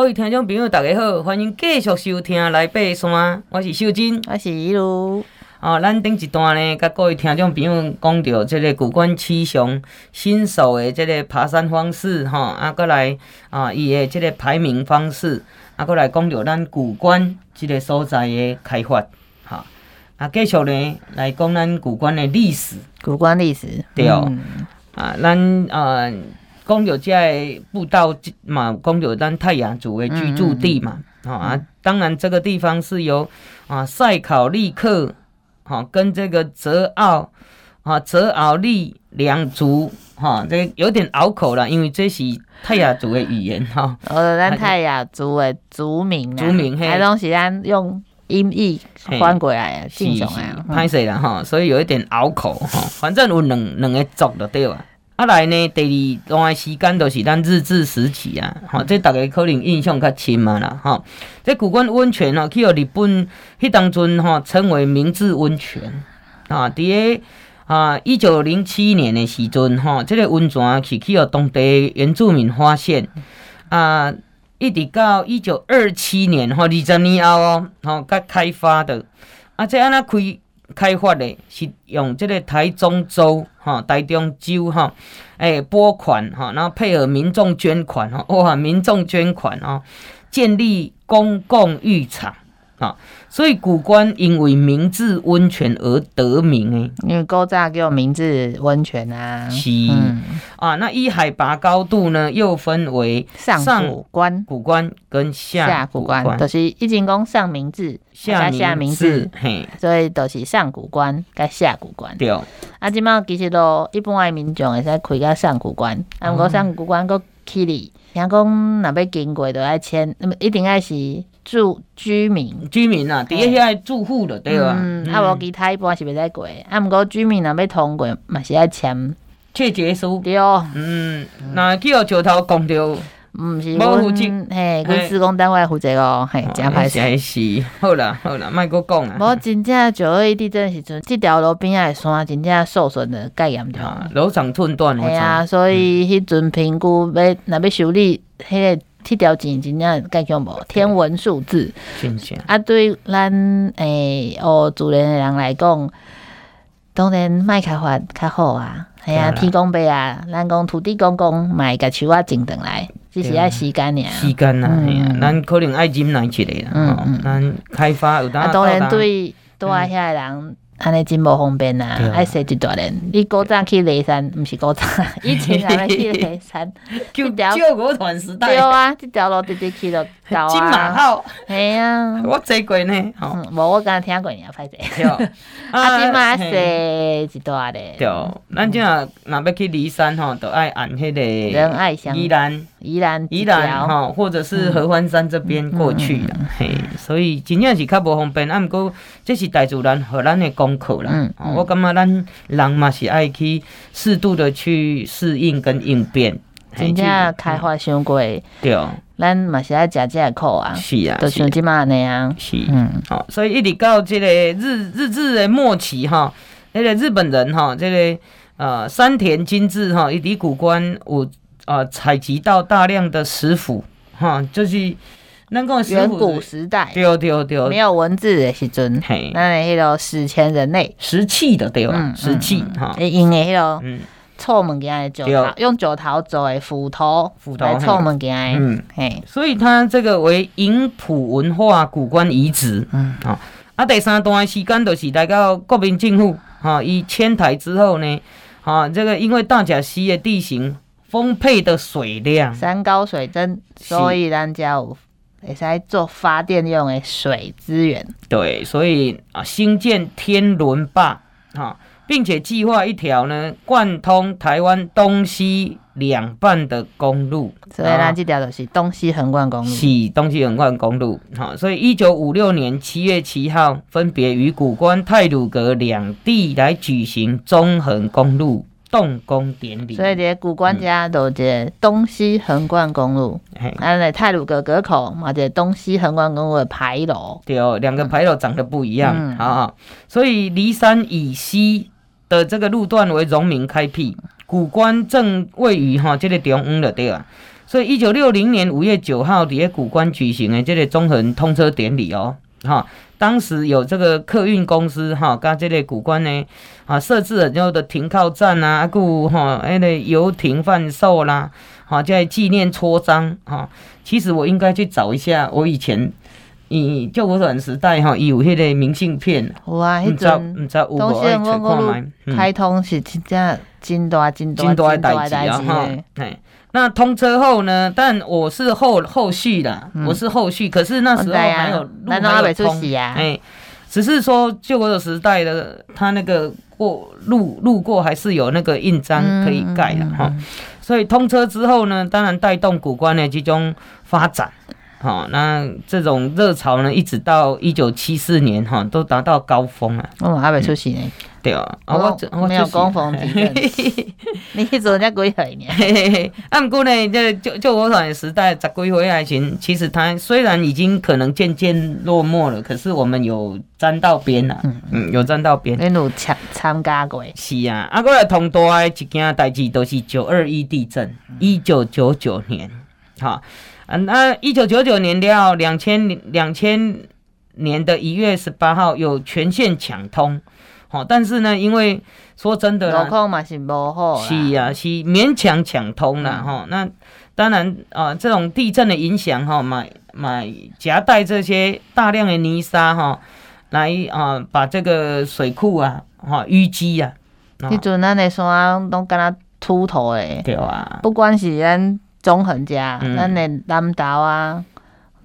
各位听众朋友，大家好，欢迎继续收听《来爬山》，我是秀珍，我是一路。哦，咱顶一段呢，甲各位听众朋友讲到这个古关七雄新手的这个爬山方式，哈，啊，过来啊，伊的这个排名方式，啊，过来讲到咱古关这个所在的开发，哈，啊，继续呢来讲咱古关的历史，古关历史，对哦，嗯、啊，咱啊讲到这个步道嘛，讲有咱泰雅族的居住地嘛，嗯嗯啊，当然这个地方是由啊塞考利克。哈，跟这个泽奥，啊泽奥利两族，哈，这个有点拗口了，因为这是泰雅族的语言，哈。呃，咱泰雅族的族名，族名，嘿，还东西咱用音译翻过来，正常啊，歹势啦，哈，所以有一点拗口，哈，反正有两两个族就对了。啊来呢，第二段时间都是咱日治时期啊，吼，这大家可能印象较深嘛啦，吼。这古关温泉哦，去予日本迄当阵吼称为明治温泉啊。伫个啊一九零七年的时阵吼，这个温泉是去予当地原住民发现啊，一直到一九二七年吼二十年后哦，吼才开发的啊，这安那开。开发的是用这个台中州哈、台中州哈，诶拨款哈，然后配合民众捐款哈，哇，民众捐款哦，建立公共浴场。啊，所以古关因为明治温泉而得名诶，因为古早叫明治温泉啊。是、嗯、啊，那依海拔高度呢，又分为上古关、古关跟下古关，古关就是一进宫上明治，下下明治，嘿，所以都是上古关跟下古关。对，啊，即马其实都一般的民众会使开个上古关，啊，不过上古关个起哩，听讲若要经过都要签，那么一定爱是。住居民，居民啊，底下遐住户的对吧？嗯，啊无其他一般是袂使过，啊，毋过居民若要通过，嘛是爱签切结书。对哦，嗯，那去到桥头讲着，毋是无负责嘿，阮施工单位负责哦，嘿，真歹势。是，好啦好啦，莫阁讲啊。无真正九二一地震时阵，即条路边仔的山真正受损的介严重，楼长寸断。系啊，所以迄阵评估要若要修理，迄个。去调钱真正介恐无天文数字，啊，对咱诶哦，自然诶人来讲，当然卖开发较好啊，系啊，天公伯啊，咱讲土地公公买个树啊，种等来，只是爱时间尔，时间啊，咱可能爱忍耐一下啦，嗯，咱开发有当啊，当然对对啊，遐个人。安尼真无方便啊，爱踅一大人。你古早去雷山，毋是古早，以前还没去雷山，就救国团时代。对啊，即条路直直去就到啊。金马号，系啊，我坐过呢。无我刚听过，你要拍者。啊，金马是一段咧。对，咱即下若要去骊山吼，都爱按迄个仁爱乡宜兰、宜兰、宜兰吼，或者是合欢山这边过去的。嘿，所以真正是较无方便。啊，毋过这是大自然和咱的功课啦，嗯，嗯，我感觉咱人嘛是爱去适度的去适应跟应变，真正开发伤过，对，咱嘛是爱食这个苦啊，是啊，就像即马那样，是，嗯，好，所以一直到这个日日治的末期哈，那个日本人哈，这个呃山田金治哈，一直古关有呃采集到大量的石斧哈，就是。那个远古时代，对对对，没有文字的时阵，嘿，那那个史前人类。石器的对吧？石器哈，用的迄个件用酒桃做的斧头，斧头臭物件，嗯。嘿，所以它这个为营埔文化古关遗址，嗯。啊，啊第三段时间就是来到国民政府哈，伊迁台之后呢，哈，这个因为大甲溪的地形丰沛的水量，山高水深，所以咱家有。也是来做发电用的水资源，对，所以啊，兴建天伦坝啊，并且计划一条呢贯通台湾东西两半的公路，所以呢这条就是东西横贯公路，是东西横贯公路。好，所以一九五六年七月七号，分别于古关、泰鲁阁两地来举行中横公路。动工典礼，所以这古关家都这东西横贯公路，啊，那太鲁阁阁口嘛，这东西横贯公路的牌楼，对哦，两个牌楼长得不一样，嗯、好好，所以骊山以西的这个路段为荣民开辟，古关正位于哈这个中央的对啊。所以一九六零年五月九号在古关举行的这个中横通车典礼哦，哈，当时有这个客运公司哈，跟这个古关呢啊设置了很多的停靠站啊，故哈那个游艇贩售啦，好在纪念戳章哈。其实我应该去找一下我以前。以救国团时代哈，有迄个明信片，有啊，迄阵东线公路开通是真正真大真大真大代志啊哈。哎，那通车后呢？但我是后后续的，我是后续，可是那时候还有路没有通哎，只是说救国的时代的他那个过路路过还是有那个印章可以盖的哈。所以通车之后呢，当然带动古关的这种发展。好，那这种热潮呢，一直到一九七四年哈，都达到高峰了。哦，还没出席呢。对啊，我我没有供奉 你。做人家几岁呢？啊，不过呢，这救救火团的时代，十几回还行。其实他虽然已经可能渐渐落寞了，可是我们有沾到边了。嗯嗯，有沾到边。你有参参加过？是啊，啊，过来同大的一件代志，都是九二一地震，一九九九年，哈。嗯，那一九九九年到两千两千年的一月十八号有全线抢通，好，但是呢，因为说真的，路况嘛是不好，是啊，是勉强抢通了哈。那当然啊，这种地震的影响哈，买买夹带这些大量的泥沙哈，来啊把这个水库啊哈淤积啊。迄阵咱的山都敢若秃头诶，对啊，不管是咱。中横家，咱的南投啊，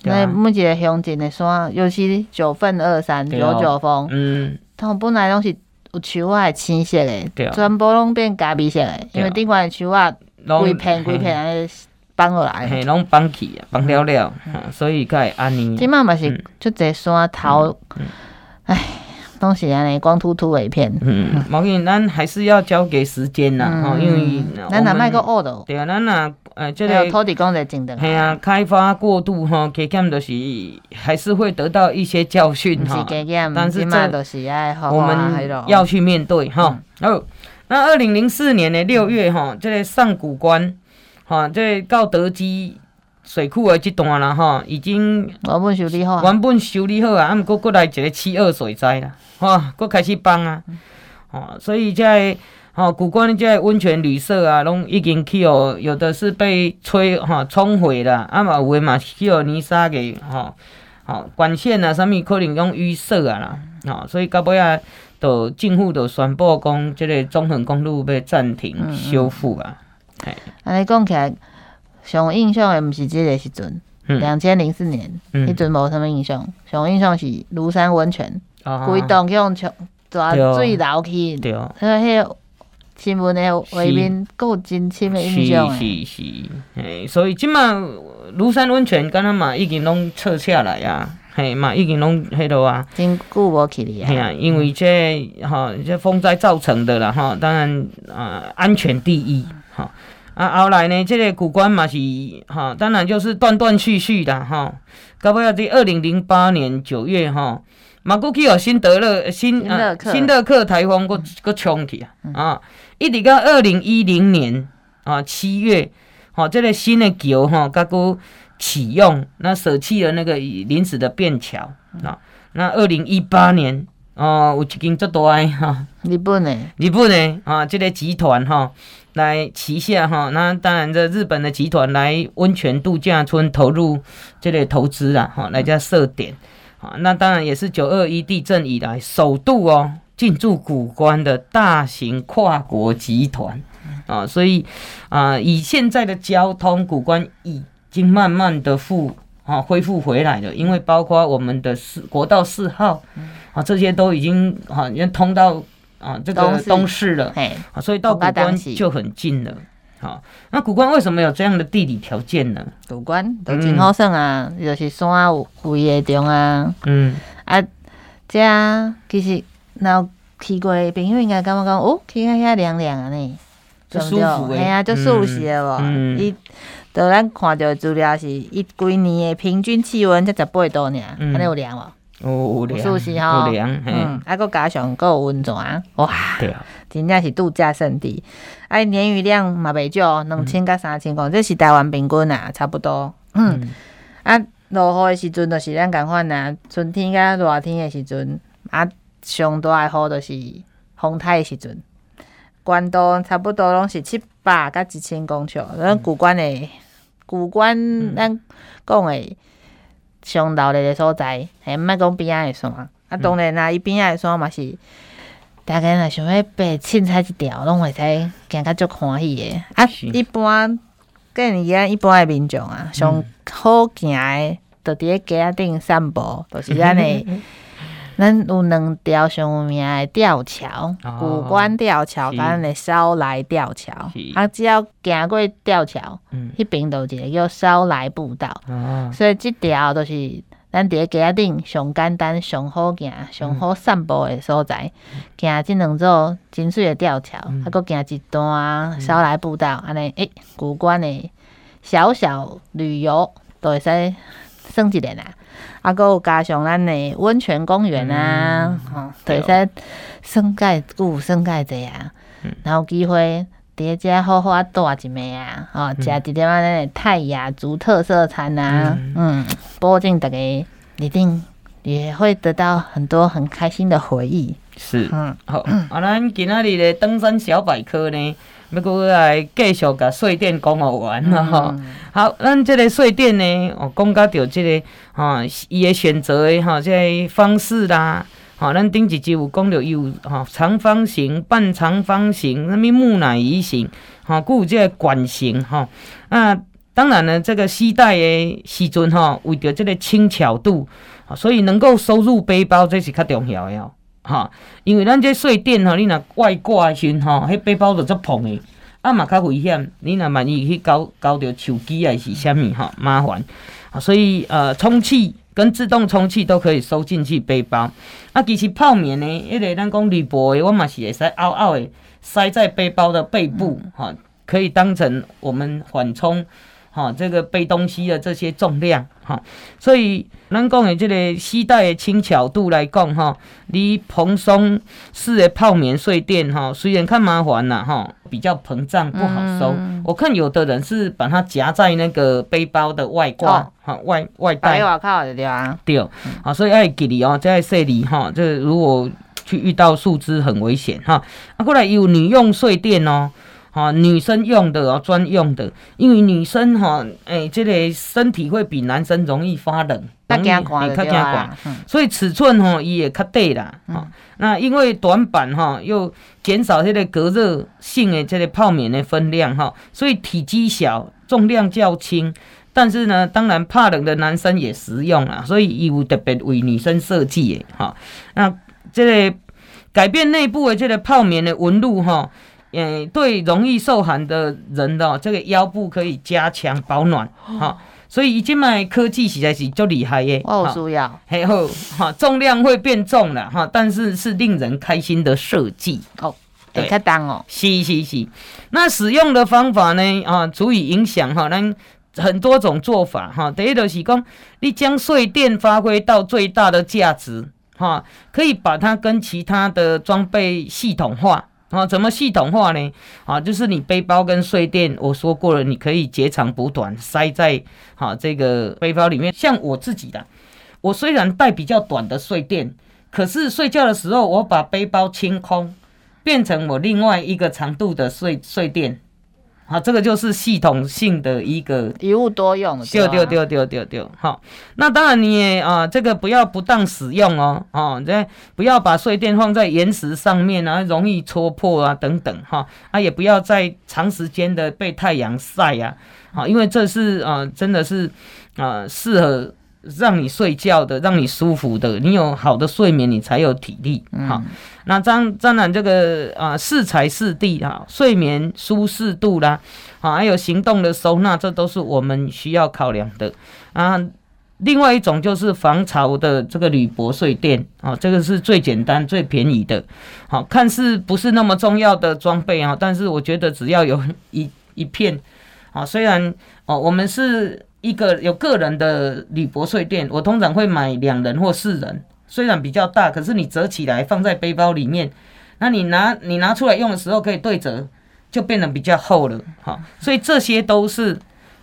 那每一个乡镇的山，尤其九份二山九九峰，嗯，它本来拢是有树仔青色的，全部拢变咖啡色的，因为顶块树仔规片规片安尼放落来，嘿，拢绑起啊，放了了，所以才会安尼。即马嘛是就这山头，唉。东西安尼光秃秃的一片，嗯，毛病咱还是要交给时间啦，吼，因为咱若卖个恶的，对啊，咱若呃，这个土地公在竞争，系啊，开发过度哈，加减都是还是会得到一些教训哈，但是这都是爱我们要去面对哈。哦，那二零零四年的六月哈，这个上古关哈，这个到德基。水库的这段啦，哈，已经原本修理好，原本修理好啊，啊，毋过过来一个七二水灾啦，哈，过开始崩啊，哦，所以在哦，古关这温泉旅社啊，拢已经去哦，有的是被吹哈冲毁了，啊嘛有的嘛去哦泥沙给哈，好管线啊，啥物可能用淤塞啊啦，哦，所以到尾啊，都政府都宣布讲，即个中横公路要暂停修复啊，哎，安尼讲起来。上印象的毋是即个时阵，两千零四年，迄阵无什么印象。上印象是庐山温泉，规栋去用冲抓水流去，对哦。迄个新闻的画面够真深的印象诶。是是是，嘿，所以即马庐山温泉敢若嘛已经拢撤下来啊，嘿嘛已经拢迄落啊。真久无去哩啊。嘿啊，因为这哈这风灾造成的啦哈，当然啊安全第一哈。啊，后来呢，这个古关嘛是哈，当然就是断断续续的哈。到尾仔二零零八年九月哈，嘛过去哦新德勒新新乐克台风过过冲去啊，啊，一直到二零一零年啊七月，哈，这个新的桥哈，刚过启用，那舍弃了那个临时的便桥啊。那二零一八年哦，有一间最大的哈，日本的日本的啊，这个集团哈。来旗下哈，那当然这日本的集团来温泉度假村投入这类投资啊，哈，来家设点，啊，那当然也是九二一地震以来首度哦进驻古关的大型跨国集团。啊，所以啊，以现在的交通，古关已经慢慢的复啊恢复回来了，因为包括我们的四国道四号啊，这些都已经啊已经通到。啊，这个东市。了，啊，所以到古关就很近了。好，那古关为什么有这样的地理条件呢？古关都真好耍啊，嗯、就是山有围的中啊。嗯，啊，这其实那去过的朋友应该感觉讲，哦，去遐遐凉凉啊呢，就舒服的，系啊，就舒适的无。伊，就咱看到资料是，一几年的平均气温才十八度尔，安尼有凉无？哦，是不是吼？嗯，还佫加上佫有温泉，哇，对啊，真正是度假胜地。哎，年雨量嘛袂少，两千到三千公，这是台湾平均啊，差不多。嗯，啊，落雨的时阵就是咱共款啊，春天甲热天的时阵，啊，上大的雨就是风台的时阵，关东差不多拢是七百甲一千公尺。咱古关诶古关，咱讲诶上热闹的所在，嘿，毋爱讲边仔的山，啊，当然啦，伊边仔的山嘛是。大概若想要爬凊彩一条，拢会使行较足欢喜的。啊，一般跟你讲，一般的民众啊，上好行的，就伫咧街仔顶散步，就是咱的，咱有两条上有名的吊桥，古关吊桥，甲咱的烧来吊桥。啊，只要行过吊桥，迄边就一个叫烧来步道。所以这条都是。咱伫个街仔顶上简单、上好行、上好散步的所在，行即两座真水的吊桥，还佫行一段烧来步道，安尼诶，古关的小小旅游都会使算一个啦。啊，佫有加上咱的温泉公园啊，吼，都会使算介久、算介济啊。然后有机会伫个遮好好啊住一暝啊，吼，食一点仔咱的泰雅族特色餐啊，嗯。保证大家一定也会得到很多很开心的回忆。是，嗯，好，啊，咱今仔日的登山小百科呢，要阁来继续甲睡垫讲好玩了哈。嗯、好，咱这个睡垫呢，哦，讲到着这个哈，伊的选择的哈，这个方式啦，哈，咱顶一集有讲到有哈长方形、半长方形、什么木乃伊型，哈，佫有这个管型哈，啊。当然呢，这个西带的时阵哈，为着这个轻巧度，所以能够收入背包，这是较重要的哈。因为咱这睡垫哈，你若外挂的时阵哈，迄背包就足碰的，啊嘛较危险。你若万一去搞搞着手机还是啥物哈，麻烦。啊所以呃，充气跟自动充气都可以收进去背包。啊，其实泡棉呢，迄个咱讲铝箔的，我嘛是会使凹凹的塞在背包的背部哈，可以当成我们缓冲。哈，这个背东西的这些重量，哈，所以咱讲的这个膝带的轻巧度来讲，哈，你蓬松式的泡棉睡垫，哈，虽然看麻烦呐，哈，比较膨胀不好收。嗯、我看有的人是把它夹在那个背包的外挂，哈、哦，外外带。外靠的对啊。对，啊，所以爱给你哦，在这里哈，这如果去遇到树枝很危险哈。啊，过来有女用睡垫哦。哈，女生用的哦，专用的，因为女生哈，诶、欸，这个身体会比男生容易发冷，容易较惊寒，所以尺寸哈也较短啦。哈、嗯，那因为短板哈，又减少这个隔热性的这个泡棉的分量哈，所以体积小，重量较轻，但是呢，当然怕冷的男生也实用啊，所以有特别为女生设计的哈。那这个改变内部的这个泡棉的纹路哈。诶，对容易受寒的人的这个腰部可以加强保暖，哈、哦，所以现在科技实在是就厉害耶，哦，需要，还有哈，重量会变重了哈，但是是令人开心的设计哦，对，太当哦，是是是，那使用的方法呢啊，足以影响哈，咱很多种做法哈，第一就是讲，你将睡垫发挥到最大的价值哈，可以把它跟其他的装备系统化。啊，怎么系统化呢？啊，就是你背包跟睡垫，我说过了，你可以截长补短，塞在啊这个背包里面。像我自己的，我虽然带比较短的睡垫，可是睡觉的时候，我把背包清空，变成我另外一个长度的睡睡垫。好，这个就是系统性的一个一物多用，丢丢丢丢丢丢。好，那当然你也啊，这个不要不当使用哦，哦，这不要把睡垫放在岩石上面啊，容易戳破啊等等哈，啊也不要在长时间的被太阳晒呀，好，因为这是啊真的是啊适合。让你睡觉的，让你舒服的，你有好的睡眠，你才有体力。好、嗯，那当当然这个啊，适材适地啊，睡眠舒适度啦，啊，还有行动的收纳，这都是我们需要考量的啊。另外一种就是防潮的这个铝箔睡垫啊，这个是最简单、最便宜的。好，看似不是那么重要的装备啊，但是我觉得只要有一一片啊，虽然哦，我们是。一个有个人的铝箔睡垫，我通常会买两人或四人，虽然比较大，可是你折起来放在背包里面，那你拿你拿出来用的时候可以对折，就变得比较厚了，好，所以这些都是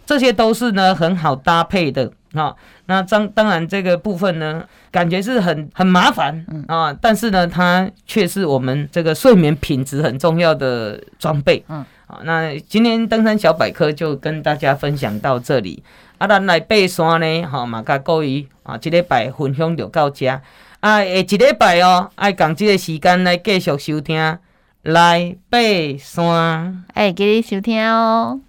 这些都是呢很好搭配的。啊，那当当然这个部分呢，感觉是很很麻烦啊，但是呢，它却是我们这个睡眠品质很重要的装备。嗯，好，那今天登山小百科就跟大家分享到这里。啊，咱来爬山呢，吼，嘛甲各位啊，即礼拜分享就到遮。啊，下一礼拜哦，爱共即个时间来继续收听来爬山，哎，给你收听哦。